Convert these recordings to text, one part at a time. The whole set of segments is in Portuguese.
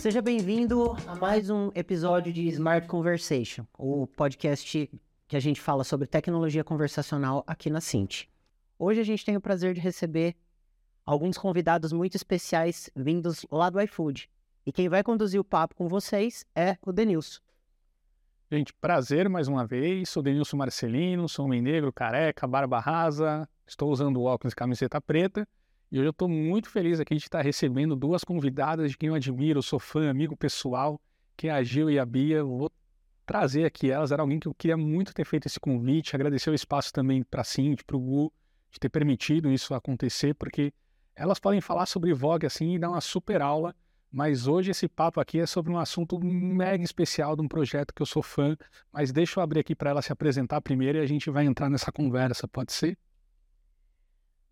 Seja bem-vindo a mais um episódio de Smart Conversation, o podcast que a gente fala sobre tecnologia conversacional aqui na Cint. Hoje a gente tem o prazer de receber alguns convidados muito especiais vindos lá do iFood. E quem vai conduzir o papo com vocês é o Denilson. Gente, prazer mais uma vez. Sou Denilson Marcelino, sou homem negro, careca, barba rasa, estou usando óculos e camiseta preta. E hoje eu estou muito feliz aqui de estar recebendo duas convidadas de quem eu admiro, sou fã, amigo pessoal, que é a Gil e a Bia. Vou trazer aqui elas. Era alguém que eu queria muito ter feito esse convite. Agradecer o espaço também para a Cindy, para o Gu, de ter permitido isso acontecer, porque elas podem falar sobre Vogue assim e dar uma super aula, mas hoje esse papo aqui é sobre um assunto mega especial de um projeto que eu sou fã, mas deixa eu abrir aqui para ela se apresentar primeiro e a gente vai entrar nessa conversa, pode ser?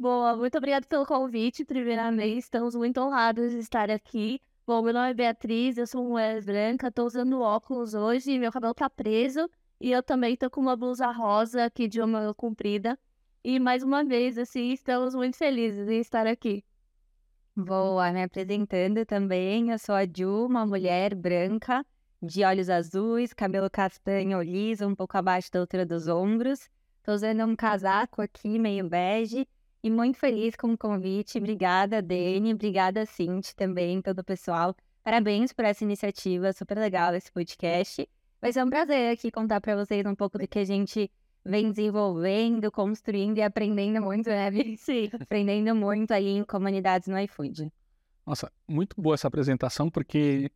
Boa, muito obrigada pelo convite, primeiramente, estamos muito honrados de estar aqui. Bom, meu nome é Beatriz, eu sou mulher branca, estou usando óculos hoje, meu cabelo está preso e eu também estou com uma blusa rosa aqui de uma comprida. E mais uma vez, assim, estamos muito felizes em estar aqui. Boa, me apresentando também, eu sou a Ju, uma mulher branca, de olhos azuis, cabelo castanho liso, um pouco abaixo da altura dos ombros. Estou usando um casaco aqui, meio bege, e muito feliz com o convite. Obrigada, Dani, obrigada, Cinti, também, todo o pessoal. Parabéns por essa iniciativa, super legal esse podcast. Vai ser um prazer aqui contar para vocês um pouco do que a gente vem desenvolvendo, construindo e aprendendo muito, né, Sim. aprendendo muito aí em comunidades no iFood. Nossa, muito boa essa apresentação, porque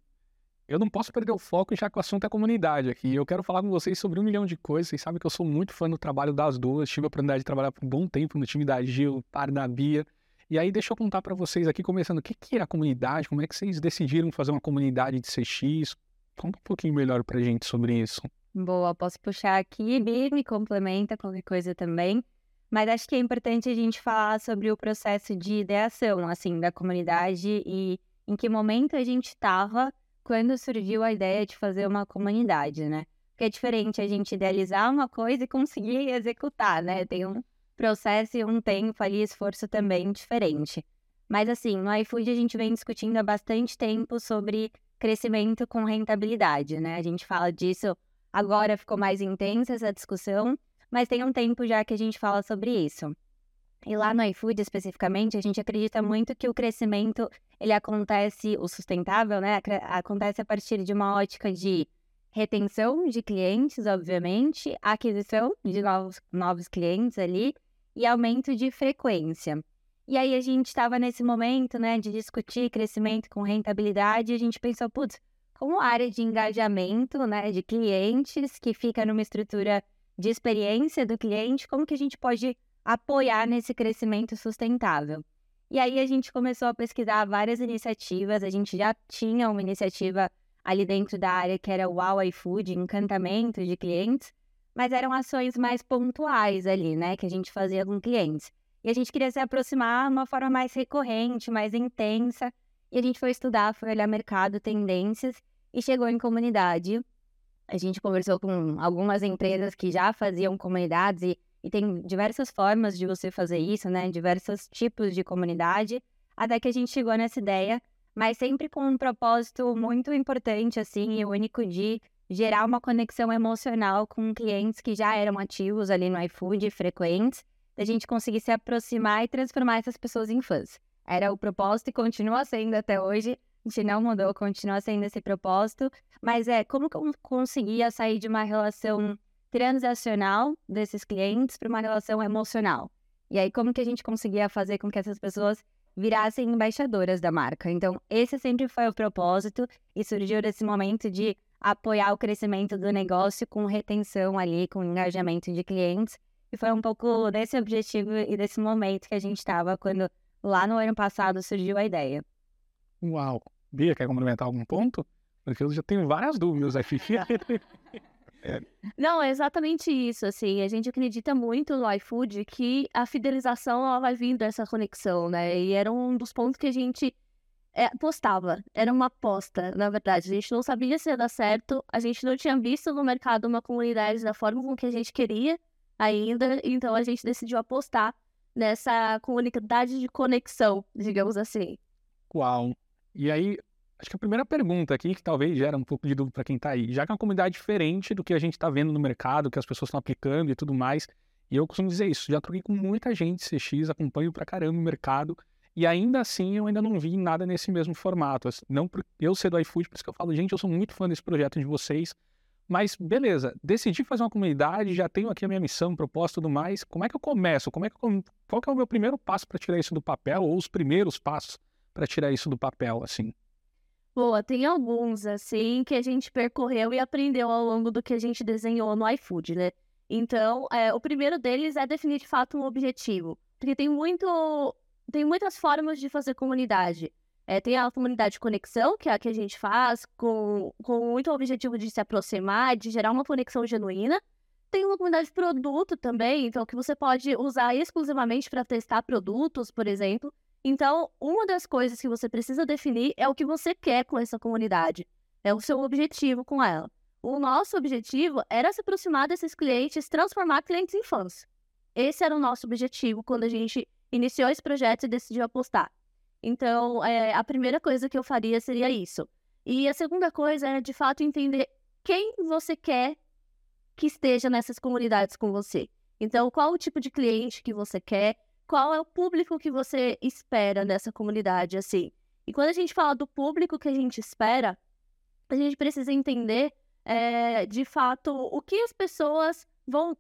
eu não posso perder o foco já que o assunto é comunidade aqui. Eu quero falar com vocês sobre um milhão de coisas. Vocês sabem que eu sou muito fã do trabalho das duas. Tive a oportunidade de trabalhar por um bom tempo no time da Gil, par da Bia. E aí, deixa eu contar para vocês aqui, começando, o que, que é a comunidade? Como é que vocês decidiram fazer uma comunidade de CX? Conta um pouquinho melhor pra gente sobre isso. Boa, posso puxar aqui, Bi, me complementa qualquer coisa também. Mas acho que é importante a gente falar sobre o processo de ideação, assim, da comunidade e em que momento a gente estava quando surgiu a ideia de fazer uma comunidade, né? Porque é diferente a gente idealizar uma coisa e conseguir executar, né? Tem um processo e um tempo ali, esforço também diferente. Mas assim, no iFood a gente vem discutindo há bastante tempo sobre crescimento com rentabilidade, né? A gente fala disso Agora ficou mais intensa essa discussão, mas tem um tempo já que a gente fala sobre isso. E lá no iFood, especificamente, a gente acredita muito que o crescimento, ele acontece, o sustentável, né, acontece a partir de uma ótica de retenção de clientes, obviamente, aquisição de novos, novos clientes ali e aumento de frequência. E aí a gente estava nesse momento, né, de discutir crescimento com rentabilidade e a gente pensou, putz, como área de engajamento, né, de clientes, que fica numa estrutura de experiência do cliente, como que a gente pode apoiar nesse crescimento sustentável. E aí a gente começou a pesquisar várias iniciativas, a gente já tinha uma iniciativa ali dentro da área que era o Wow iFood, encantamento de clientes, mas eram ações mais pontuais ali, né, que a gente fazia com clientes. E a gente queria se aproximar de uma forma mais recorrente, mais intensa, e a gente foi estudar, foi olhar mercado, tendências, e chegou em comunidade. A gente conversou com algumas empresas que já faziam comunidades e, e tem diversas formas de você fazer isso, né? Diversos tipos de comunidade, até que a gente chegou nessa ideia, mas sempre com um propósito muito importante, assim, e único de gerar uma conexão emocional com clientes que já eram ativos ali no iFood, frequentes, da gente conseguir se aproximar e transformar essas pessoas em fãs. Era o propósito e continua sendo até hoje a gente não mudou, continua sendo esse propósito, mas é como que conseguia sair de uma relação transacional desses clientes para uma relação emocional. E aí, como que a gente conseguia fazer com que essas pessoas virassem embaixadoras da marca? Então, esse sempre foi o propósito e surgiu desse momento de apoiar o crescimento do negócio com retenção ali, com engajamento de clientes. E foi um pouco desse objetivo e desse momento que a gente estava quando lá no ano passado surgiu a ideia. Uau! Bia, quer complementar algum ponto? Porque eu já tenho várias dúvidas aqui. É. Não, é exatamente isso, assim, a gente acredita muito no iFood que a fidelização ela vai vir dessa conexão, né, e era um dos pontos que a gente é, apostava, era uma aposta, na verdade, a gente não sabia se ia dar certo, a gente não tinha visto no mercado uma comunidade da forma com que a gente queria ainda, então a gente decidiu apostar nessa comunidade de conexão, digamos assim. Uau, e aí, Acho que a primeira pergunta aqui, que talvez gera um pouco de dúvida para quem está aí, já que é uma comunidade diferente do que a gente está vendo no mercado, que as pessoas estão aplicando e tudo mais, e eu costumo dizer isso, já troquei com muita gente CX, acompanho pra caramba o mercado, e ainda assim eu ainda não vi nada nesse mesmo formato. Não por eu ser do iFood, por isso que eu falo, gente, eu sou muito fã desse projeto de vocês, mas beleza, decidi fazer uma comunidade, já tenho aqui a minha missão, proposta e tudo mais. Como é que eu começo? Como é que eu, qual que é o meu primeiro passo para tirar isso do papel, ou os primeiros passos para tirar isso do papel, assim? Boa, tem alguns, assim, que a gente percorreu e aprendeu ao longo do que a gente desenhou no iFood, né? Então, é, o primeiro deles é definir de fato um objetivo. Porque tem muito. Tem muitas formas de fazer comunidade. É, tem a comunidade de conexão, que é a que a gente faz, com, com muito objetivo de se aproximar, de gerar uma conexão genuína. Tem uma comunidade de produto também, então que você pode usar exclusivamente para testar produtos, por exemplo. Então, uma das coisas que você precisa definir é o que você quer com essa comunidade, é o seu objetivo com ela. O nosso objetivo era se aproximar desses clientes, transformar clientes em fãs. Esse era o nosso objetivo quando a gente iniciou esse projeto e decidiu apostar. Então, é, a primeira coisa que eu faria seria isso. E a segunda coisa é, de fato, entender quem você quer que esteja nessas comunidades com você. Então, qual o tipo de cliente que você quer, qual é o público que você espera nessa comunidade, assim. E quando a gente fala do público que a gente espera, a gente precisa entender, é, de fato, o que as pessoas vão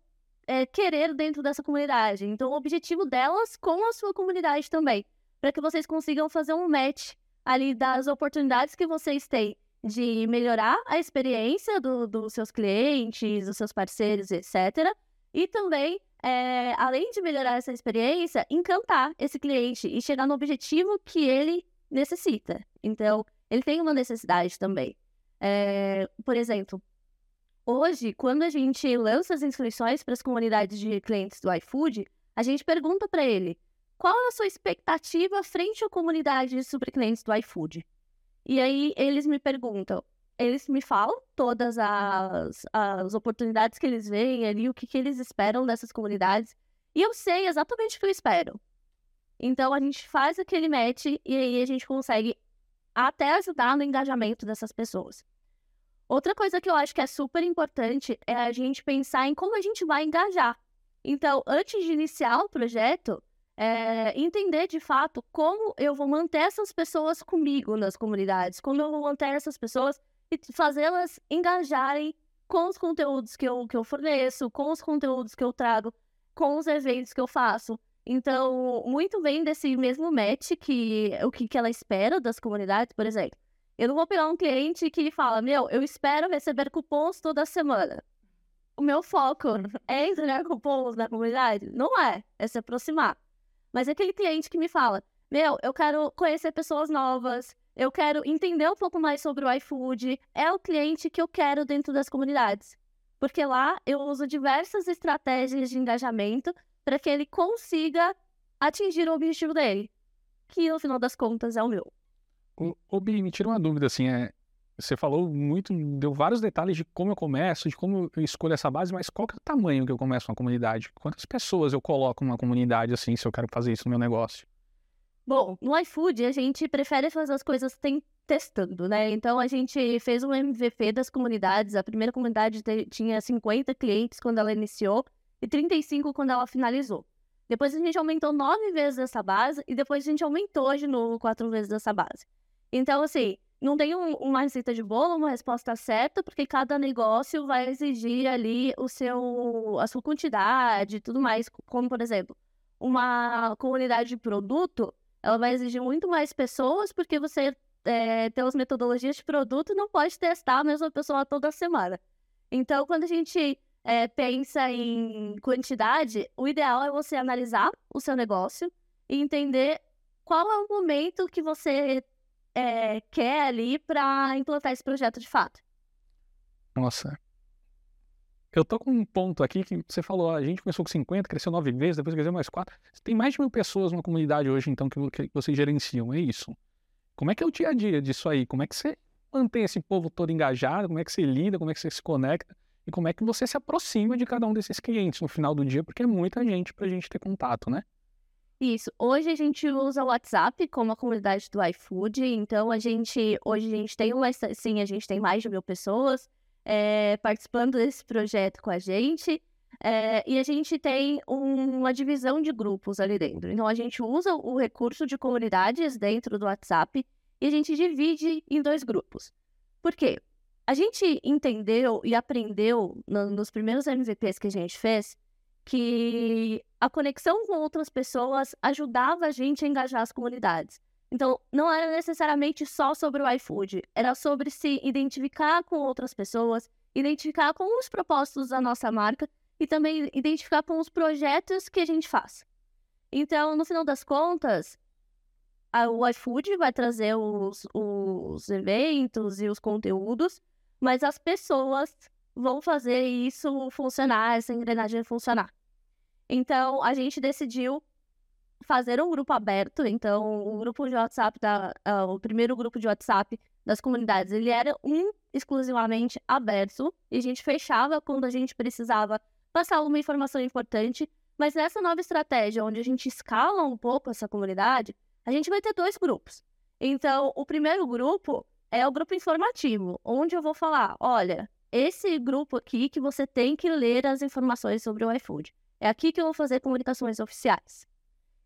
é, querer dentro dessa comunidade. Então, o objetivo delas com a sua comunidade também, para que vocês consigam fazer um match ali das oportunidades que vocês têm de melhorar a experiência do, dos seus clientes, dos seus parceiros, etc. E também é, além de melhorar essa experiência, encantar esse cliente e chegar no objetivo que ele necessita. Então, ele tem uma necessidade também. É, por exemplo, hoje, quando a gente lança as inscrições para as comunidades de clientes do iFood, a gente pergunta para ele qual é a sua expectativa frente à comunidade sobre clientes do iFood. E aí eles me perguntam eles me falam todas as, as oportunidades que eles veem ali, o que, que eles esperam dessas comunidades. E eu sei exatamente o que eu espero. Então a gente faz aquele match e aí a gente consegue até ajudar no engajamento dessas pessoas. Outra coisa que eu acho que é super importante é a gente pensar em como a gente vai engajar. Então, antes de iniciar o projeto, é, entender de fato como eu vou manter essas pessoas comigo nas comunidades, como eu vou manter essas pessoas e fazê-las engajarem com os conteúdos que eu, que eu forneço, com os conteúdos que eu trago, com os eventos que eu faço. Então, muito vem desse mesmo match que o que, que ela espera das comunidades, por exemplo. Eu não vou pegar um cliente que fala, meu, eu espero receber cupons toda semana. O meu foco é entregar cupons na comunidade? Não é, é se aproximar. Mas é aquele cliente que me fala, meu, eu quero conhecer pessoas novas, eu quero entender um pouco mais sobre o iFood, é o cliente que eu quero dentro das comunidades. Porque lá eu uso diversas estratégias de engajamento para que ele consiga atingir o objetivo dele, que no final das contas é o meu. Ô Bi, me tira uma dúvida, assim, é, você falou muito, deu vários detalhes de como eu começo, de como eu escolho essa base, mas qual que é o tamanho que eu começo uma comunidade? Quantas pessoas eu coloco numa comunidade, assim, se eu quero fazer isso no meu negócio? Bom, no iFood a gente prefere fazer as coisas tem, testando, né? Então a gente fez um MVP das comunidades. A primeira comunidade tinha 50 clientes quando ela iniciou e 35 quando ela finalizou. Depois a gente aumentou nove vezes essa base e depois a gente aumentou de novo quatro vezes essa base. Então, assim, não tem um, uma receita de bolo, uma resposta certa, porque cada negócio vai exigir ali o seu, a sua quantidade e tudo mais. Como, por exemplo, uma comunidade de produto, ela vai exigir muito mais pessoas, porque você é, tem as metodologias de produto não pode testar a mesma pessoa toda semana. Então, quando a gente é, pensa em quantidade, o ideal é você analisar o seu negócio e entender qual é o momento que você é, quer ali para implantar esse projeto de fato. Nossa, eu tô com um ponto aqui que você falou, a gente começou com 50, cresceu nove vezes, depois cresceu mais quatro. Tem mais de mil pessoas na comunidade hoje, então, que, vocês gerenciam, é isso? Como é que é o dia a dia disso aí? Como é que você mantém esse povo todo engajado? Como é que você lida? Como é que você se conecta? E como é que você se aproxima de cada um desses clientes no final do dia? Porque é muita gente pra gente ter contato, né? Isso. Hoje a gente usa o WhatsApp como a comunidade do iFood. Então a gente hoje a gente tem uma sim, a gente tem mais de mil pessoas é, participando desse projeto com a gente. É, e a gente tem um, uma divisão de grupos ali dentro. Então a gente usa o recurso de comunidades dentro do WhatsApp e a gente divide em dois grupos. Por quê? A gente entendeu e aprendeu no, nos primeiros MVPs que a gente fez que a conexão com outras pessoas ajudava a gente a engajar as comunidades. Então, não era necessariamente só sobre o iFood, era sobre se identificar com outras pessoas, identificar com os propósitos da nossa marca e também identificar com os projetos que a gente faz. Então, no final das contas, a, o iFood vai trazer os, os eventos e os conteúdos, mas as pessoas vão fazer isso funcionar, essa engrenagem funcionar. Então, a gente decidiu fazer um grupo aberto. Então, o grupo de WhatsApp, da, uh, o primeiro grupo de WhatsApp das comunidades, ele era um exclusivamente aberto e a gente fechava quando a gente precisava passar uma informação importante. Mas nessa nova estratégia, onde a gente escala um pouco essa comunidade, a gente vai ter dois grupos. Então, o primeiro grupo é o grupo informativo, onde eu vou falar: olha, esse grupo aqui que você tem que ler as informações sobre o iFood. É aqui que eu vou fazer comunicações oficiais.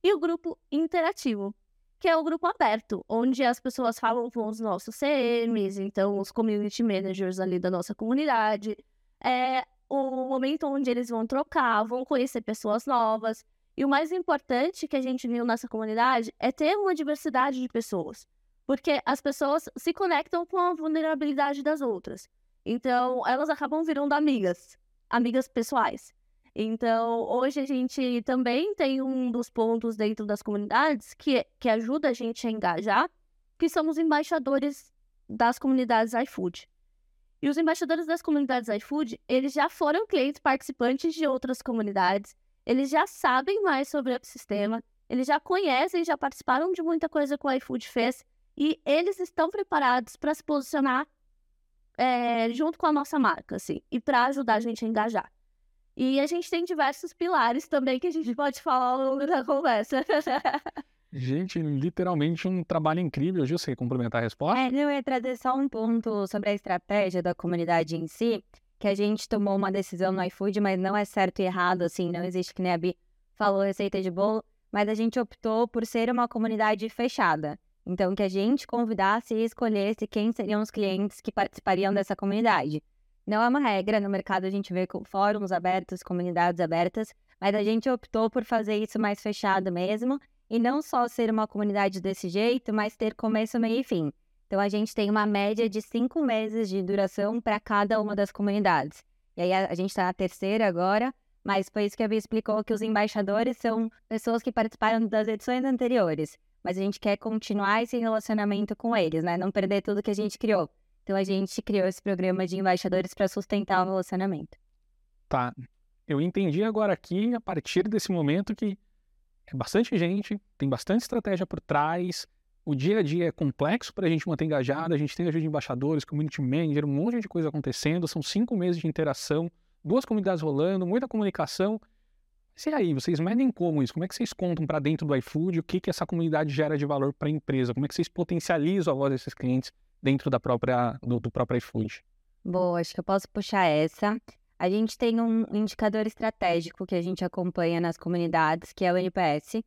E o grupo interativo, que é o grupo aberto, onde as pessoas falam com os nossos CMs, então os community managers ali da nossa comunidade. É o momento onde eles vão trocar, vão conhecer pessoas novas. E o mais importante que a gente viu nessa comunidade é ter uma diversidade de pessoas. Porque as pessoas se conectam com a vulnerabilidade das outras. Então, elas acabam virando amigas, amigas pessoais. Então, hoje a gente também tem um dos pontos dentro das comunidades que, que ajuda a gente a engajar, que são os embaixadores das comunidades iFood. E os embaixadores das comunidades iFood, eles já foram clientes participantes de outras comunidades, eles já sabem mais sobre o ecossistema, eles já conhecem, já participaram de muita coisa que o iFood fez, e eles estão preparados para se posicionar é, junto com a nossa marca, assim, e para ajudar a gente a engajar. E a gente tem diversos pilares também que a gente pode falar ao longo da conversa. Gente, literalmente um trabalho incrível. Gil, você quer complementar a resposta? É, eu ia trazer só um ponto sobre a estratégia da comunidade em si, que a gente tomou uma decisão no iFood, mas não é certo e errado, assim, não existe que nem a Bi falou receita de bolo, mas a gente optou por ser uma comunidade fechada. Então, que a gente convidasse e escolhesse quem seriam os clientes que participariam dessa comunidade. Não é uma regra, no mercado a gente vê fóruns abertos, comunidades abertas, mas a gente optou por fazer isso mais fechado mesmo, e não só ser uma comunidade desse jeito, mas ter começo, meio e fim. Então, a gente tem uma média de cinco meses de duração para cada uma das comunidades. E aí, a, a gente está na terceira agora, mas foi isso que a Bia explicou, que os embaixadores são pessoas que participaram das edições anteriores mas a gente quer continuar esse relacionamento com eles, né? Não perder tudo que a gente criou. Então a gente criou esse programa de embaixadores para sustentar o relacionamento. Tá. Eu entendi agora aqui, a partir desse momento, que é bastante gente, tem bastante estratégia por trás, o dia a dia é complexo para a gente manter engajado, a gente tem ajuda de embaixadores, community manager, um monte de coisa acontecendo, são cinco meses de interação, duas comunidades rolando, muita comunicação. E aí, vocês medem como isso? Como é que vocês contam para dentro do iFood o que, que essa comunidade gera de valor para a empresa? Como é que vocês potencializam a voz desses clientes dentro da própria, do, do próprio iFood? Boa, acho que eu posso puxar essa. A gente tem um indicador estratégico que a gente acompanha nas comunidades, que é o NPS.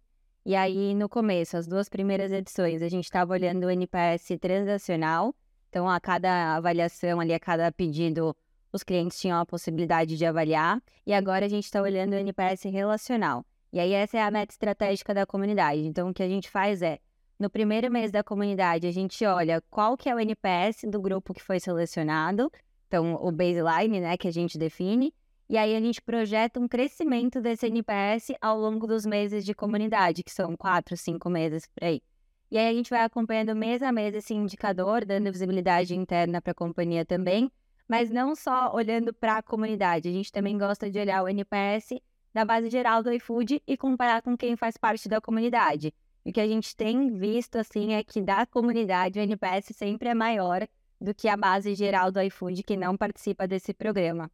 E aí, no começo, as duas primeiras edições, a gente estava olhando o NPS transacional. Então, a cada avaliação ali, a cada pedido, os clientes tinham a possibilidade de avaliar, e agora a gente está olhando o NPS relacional. E aí essa é a meta estratégica da comunidade. Então o que a gente faz é, no primeiro mês da comunidade, a gente olha qual que é o NPS do grupo que foi selecionado, então o baseline, né, que a gente define, e aí a gente projeta um crescimento desse NPS ao longo dos meses de comunidade, que são quatro, cinco meses por aí. E aí a gente vai acompanhando mês a mês esse indicador, dando visibilidade interna para a companhia também, mas não só olhando para a comunidade, a gente também gosta de olhar o NPS da base geral do iFood e comparar com quem faz parte da comunidade. O que a gente tem visto assim é que da comunidade o NPS sempre é maior do que a base geral do iFood que não participa desse programa.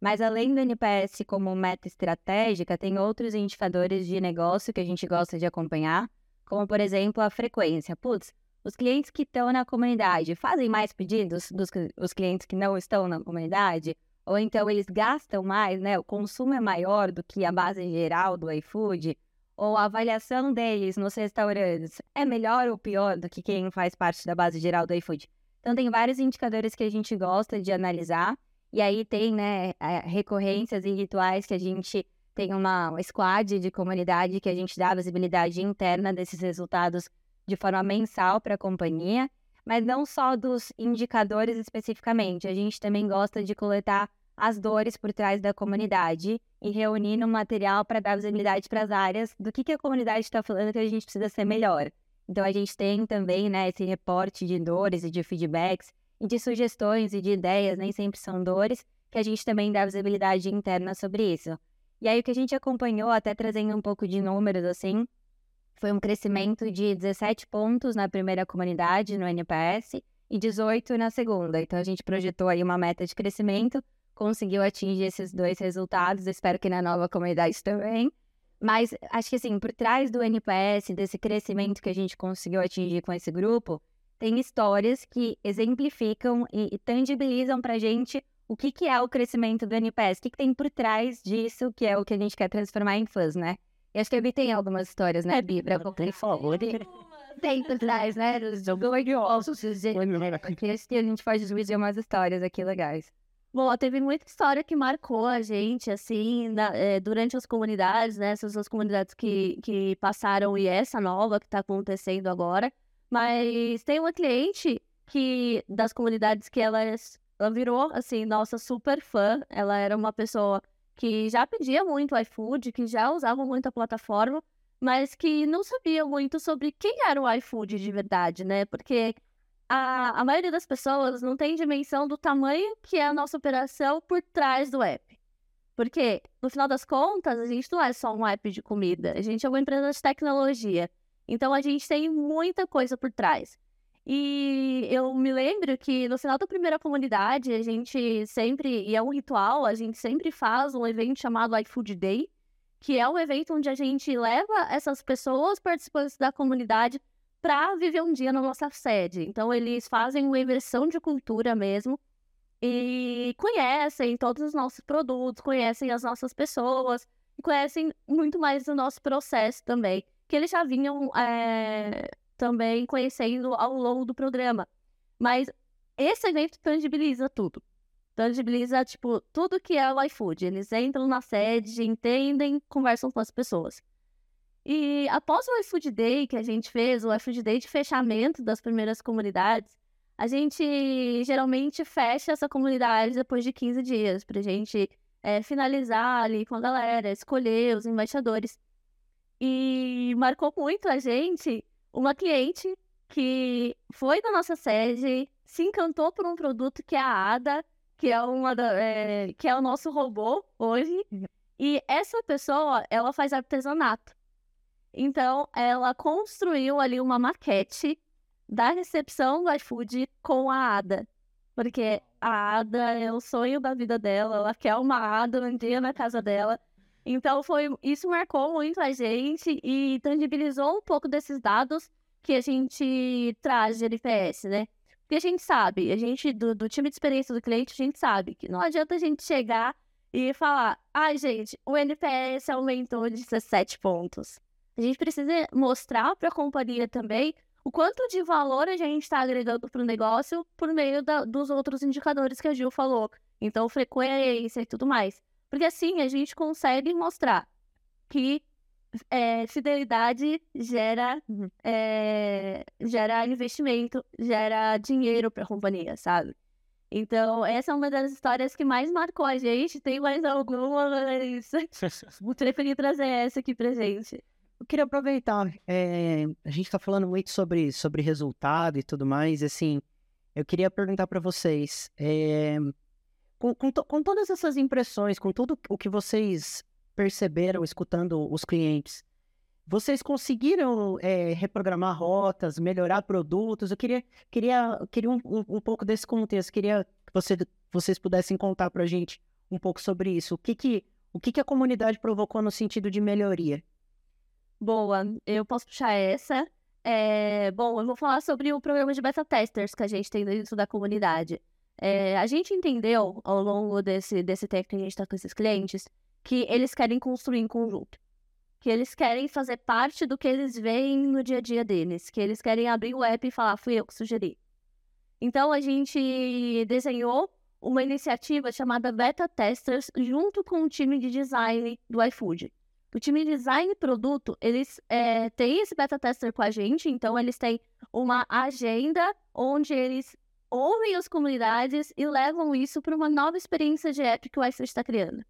Mas além do NPS como meta estratégica, tem outros indicadores de negócio que a gente gosta de acompanhar, como por exemplo a frequência. Putz, os clientes que estão na comunidade fazem mais pedidos dos os clientes que não estão na comunidade? Ou então eles gastam mais, né? O consumo é maior do que a base geral do iFood? Ou a avaliação deles nos restaurantes é melhor ou pior do que quem faz parte da base geral do iFood? Então, tem vários indicadores que a gente gosta de analisar. E aí tem, né, recorrências e rituais que a gente tem uma squad de comunidade que a gente dá visibilidade interna desses resultados de forma mensal para a companhia, mas não só dos indicadores especificamente. A gente também gosta de coletar as dores por trás da comunidade e reunir no material para dar visibilidade para as áreas do que, que a comunidade está falando que a gente precisa ser melhor. Então a gente tem também né, esse reporte de dores e de feedbacks e de sugestões e de ideias, nem sempre são dores, que a gente também dá visibilidade interna sobre isso. E aí o que a gente acompanhou, até trazendo um pouco de números assim, foi um crescimento de 17 pontos na primeira comunidade, no NPS, e 18 na segunda. Então a gente projetou aí uma meta de crescimento, conseguiu atingir esses dois resultados, espero que na nova comunidade também. Mas acho que assim, por trás do NPS, desse crescimento que a gente conseguiu atingir com esse grupo, tem histórias que exemplificam e, tangibilizam pra gente o que, que é o crescimento do NPS, o que, que tem por trás disso, que é o que a gente quer transformar em fãs, né? E acho que a Bi tem algumas histórias, né, Bi, pra por favor. Tem por trás, né? Dos jogadores, que a gente pode dividir umas histórias aqui legais. Bom, teve muita história que marcou a gente, assim, na, é, durante as comunidades, né? Essas as comunidades que, que passaram e essa nova que está acontecendo agora. Mas tem uma cliente que, das comunidades que ela, ela virou, assim, nossa super fã. Ela era uma pessoa que já pedia muito iFood, que já usava muito a plataforma, mas que não sabia muito sobre quem era o iFood de verdade, né? Porque a, a maioria das pessoas não tem dimensão do tamanho que é a nossa operação por trás do app. Porque, no final das contas, a gente não é só um app de comida, a gente é uma empresa de tecnologia. Então, a gente tem muita coisa por trás. E eu me lembro que no final da primeira comunidade, a gente sempre, e é um ritual, a gente sempre faz um evento chamado iFood Day, que é um evento onde a gente leva essas pessoas participantes da comunidade para viver um dia na nossa sede. Então, eles fazem uma imersão de cultura mesmo e conhecem todos os nossos produtos, conhecem as nossas pessoas, conhecem muito mais do nosso processo também, que eles já vinham é, também conhecendo ao longo do programa. Mas esse evento tangibiliza tudo. Tangibiliza, tipo, tudo que é o iFood. Eles entram na sede, entendem, conversam com as pessoas. E após o iFood Day que a gente fez, o iFood Day de fechamento das primeiras comunidades, a gente geralmente fecha essa comunidade depois de 15 dias, para a gente é, finalizar ali com a galera, escolher os embaixadores. E marcou muito a gente uma cliente que foi da nossa sede, se encantou por um produto que é a Ada, que é, uma da, é, que é o nosso robô hoje. Uhum. E essa pessoa, ela faz artesanato. Então, ela construiu ali uma maquete da recepção do iFood com a Ada. Porque a Ada é o sonho da vida dela, ela quer uma Ada um dia na casa dela. Então, foi isso marcou muito a gente e tangibilizou um pouco desses dados que a gente traz de NPS, né? Porque a gente sabe, a gente, do, do time de experiência do cliente, a gente sabe que não adianta a gente chegar e falar, ai, ah, gente, o NPS aumentou de 17 pontos. A gente precisa mostrar para a companhia também o quanto de valor a gente está agregando para o negócio por meio da, dos outros indicadores que a Gil falou. Então, frequência e tudo mais. Porque assim a gente consegue mostrar que é, fidelidade gera, é, gera investimento, gera dinheiro para a companhia, sabe? Então, essa é uma das histórias que mais marcou a gente. Tem mais alguma, mas preferi trazer essa aqui pra gente. Eu queria aproveitar, é, a gente está falando muito sobre, sobre resultado e tudo mais, assim, eu queria perguntar para vocês, é, com, com, to, com, todas essas impressões, com tudo o que vocês perceberam escutando os clientes, vocês conseguiram é, reprogramar rotas, melhorar produtos? Eu queria, queria, queria um, um, um pouco desse contexto, queria que você, vocês pudessem contar para a gente um pouco sobre isso. O que que, o que, que a comunidade provocou no sentido de melhoria? Boa, eu posso puxar essa. É, bom, eu vou falar sobre o programa de beta testers que a gente tem dentro da comunidade. É, a gente entendeu ao longo desse, desse tempo que a gente está com esses clientes que eles querem construir em conjunto. Que eles querem fazer parte do que eles veem no dia a dia deles. Que eles querem abrir o app e falar, fui eu que sugeri. Então a gente desenhou uma iniciativa chamada Beta Testers junto com o time de design do iFood. O time de design e produto, eles é, têm esse beta tester com a gente, então eles têm uma agenda onde eles ouvem as comunidades e levam isso para uma nova experiência de app que o iFood está criando.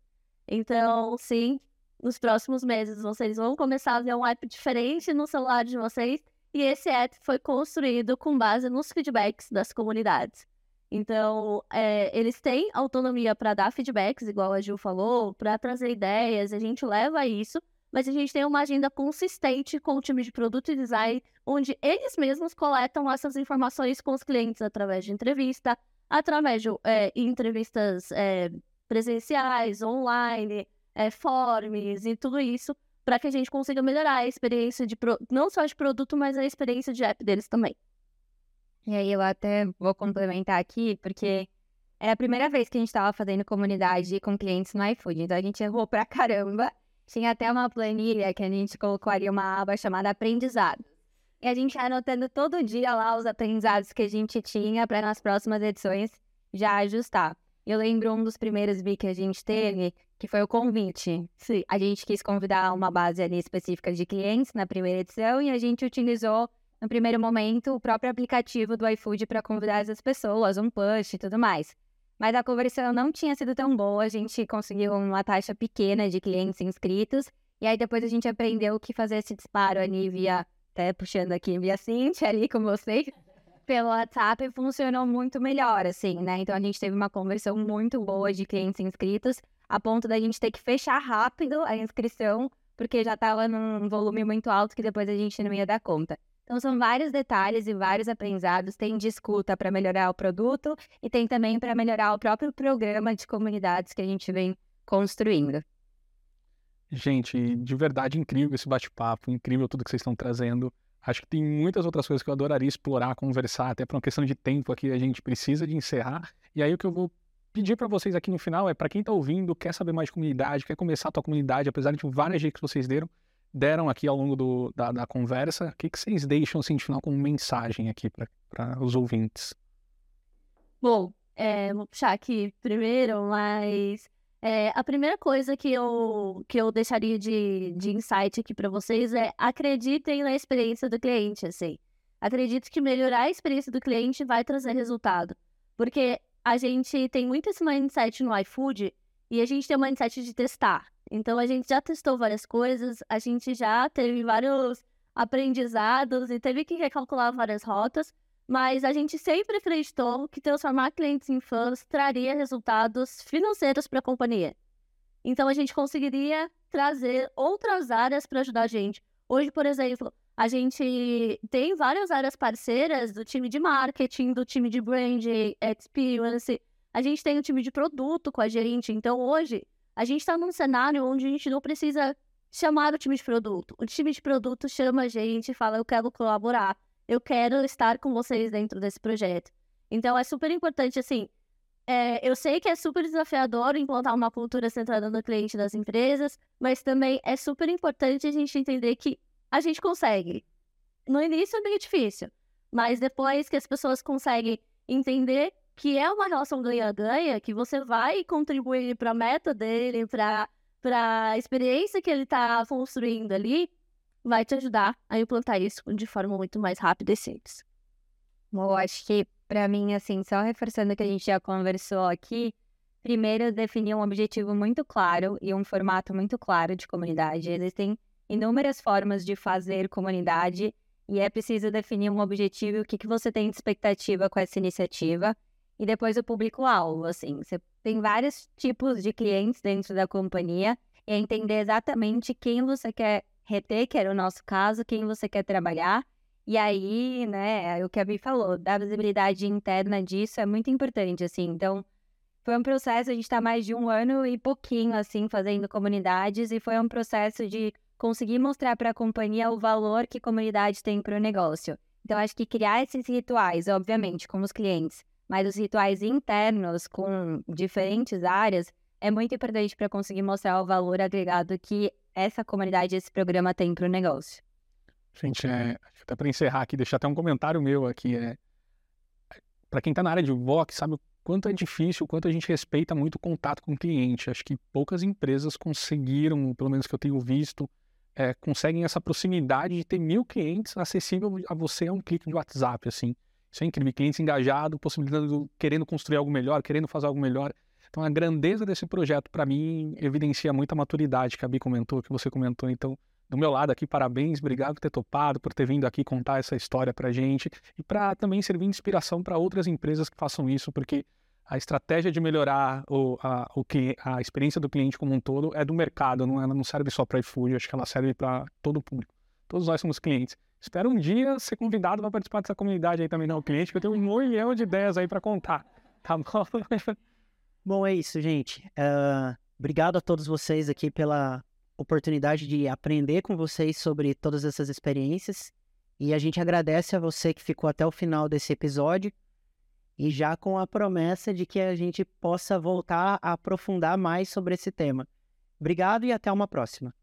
Então, sim, nos próximos meses vocês vão começar a ver um app diferente no celular de vocês e esse app foi construído com base nos feedbacks das comunidades. Então, é, eles têm autonomia para dar feedbacks, igual a Gil falou, para trazer ideias, a gente leva isso, mas a gente tem uma agenda consistente com o time de produto e design, onde eles mesmos coletam essas informações com os clientes através de entrevista, através de é, entrevistas é, presenciais, online, forms e tudo isso, para que a gente consiga melhorar a experiência de não só de produto, mas a experiência de app deles também. E aí eu até vou complementar aqui, porque é a primeira vez que a gente estava fazendo comunidade com clientes no iFood, então a gente errou pra caramba. Tinha até uma planilha que a gente colocou ali uma aba chamada aprendizado. E a gente ia anotando todo dia lá os aprendizados que a gente tinha para nas próximas edições já ajustar. Eu lembro um dos primeiros vi que a gente teve, que foi o convite. Sim. A gente quis convidar uma base ali específica de clientes na primeira edição e a gente utilizou no primeiro momento, o próprio aplicativo do iFood para convidar essas pessoas, um push e tudo mais. Mas a conversão não tinha sido tão boa, a gente conseguiu uma taxa pequena de clientes inscritos, e aí depois a gente aprendeu que fazer esse disparo ali via, até puxando aqui via Cintia ali com vocês, pelo WhatsApp funcionou muito melhor, assim, né? Então a gente teve uma conversão muito boa de clientes inscritos, a ponto da gente ter que fechar rápido a inscrição, porque já estava num volume muito alto que depois a gente não ia dar conta. Então, são vários detalhes e vários aprendizados. Tem de escuta para melhorar o produto e tem também para melhorar o próprio programa de comunidades que a gente vem construindo. Gente, de verdade incrível esse bate-papo, incrível tudo que vocês estão trazendo. Acho que tem muitas outras coisas que eu adoraria explorar, conversar, até por uma questão de tempo aqui a gente precisa de encerrar. E aí o que eu vou pedir para vocês aqui no final é para quem está ouvindo, quer saber mais de comunidade, quer começar a tua comunidade, apesar de várias dicas que vocês deram, deram aqui ao longo do, da, da, conversa, o que, que vocês deixam assim, de final como mensagem aqui para os ouvintes? Bom, é, vou puxar aqui primeiro, mas é, a primeira coisa que eu, que eu deixaria de, de insight aqui para vocês é acreditem na experiência do cliente, assim. Acredito que melhorar a experiência do cliente vai trazer resultado. Porque a gente tem muito esse mindset no iFood e a gente tem o mindset de testar. Então a gente já testou várias coisas, a gente já teve vários aprendizados e teve que recalcular várias rotas, mas a gente sempre acreditou que transformar clientes em fãs traria resultados financeiros para a companhia. Então a gente conseguiria trazer outras áreas para ajudar a gente. Hoje, por exemplo, a gente tem várias áreas parceiras do time de marketing, do time de brand experience, a gente tem o time de produto com a gente. Então hoje a gente está num cenário onde a gente não precisa chamar o time de produto. O time de produto chama a gente e fala: Eu quero colaborar, eu quero estar com vocês dentro desse projeto. Então é super importante, assim. É, eu sei que é super desafiador implantar uma cultura centrada no cliente das empresas, mas também é super importante a gente entender que a gente consegue. No início é meio difícil, mas depois que as pessoas conseguem entender que é uma relação ganha-ganha, que você vai contribuir para a meta dele, para a experiência que ele está construindo ali, vai te ajudar a implantar isso de forma muito mais rápida e simples. Bom, acho que para mim, assim, só reforçando o que a gente já conversou aqui, primeiro definir um objetivo muito claro e um formato muito claro de comunidade. Existem inúmeras formas de fazer comunidade e é preciso definir um objetivo o que, que você tem de expectativa com essa iniciativa e depois o público-alvo. Assim, você tem vários tipos de clientes dentro da companhia e entender exatamente quem você quer reter, que era o nosso caso, quem você quer trabalhar. E aí, né, é o que a Vi falou, da visibilidade interna disso é muito importante, assim. Então, foi um processo, a gente está mais de um ano e pouquinho, assim, fazendo comunidades, e foi um processo de conseguir mostrar para a companhia o valor que comunidade tem para o negócio. Então, acho que criar esses rituais, obviamente, com os clientes, mas os rituais internos com diferentes áreas, é muito importante para conseguir mostrar o valor agregado que essa comunidade, esse programa tem para o negócio. Gente, é, até para encerrar aqui, deixar até um comentário meu aqui. É, para quem está na área de VOC, sabe o quanto é difícil, o quanto a gente respeita muito o contato com o cliente. Acho que poucas empresas conseguiram, pelo menos que eu tenho visto, é, conseguem essa proximidade de ter mil clientes acessível a você a um clique de WhatsApp, assim. Isso é incrível. Clientes engajados, possibilitando, querendo construir algo melhor, querendo fazer algo melhor. Então, a grandeza desse projeto, para mim, evidencia muita maturidade que a Bi comentou, que você comentou. Então, do meu lado aqui, parabéns, obrigado por ter topado, por ter vindo aqui contar essa história para gente e para também servir de inspiração para outras empresas que façam isso, porque a estratégia de melhorar o, a, o, a experiência do cliente como um todo é do mercado, não, ela não serve só para iFood, acho que ela serve para todo o público. Todos nós somos clientes. Espero um dia ser convidado para participar dessa comunidade aí também, não, cliente, que eu tenho um milhão de ideias aí para contar, tá bom? Bom, é isso, gente. Uh, obrigado a todos vocês aqui pela oportunidade de aprender com vocês sobre todas essas experiências. E a gente agradece a você que ficou até o final desse episódio. E já com a promessa de que a gente possa voltar a aprofundar mais sobre esse tema. Obrigado e até uma próxima.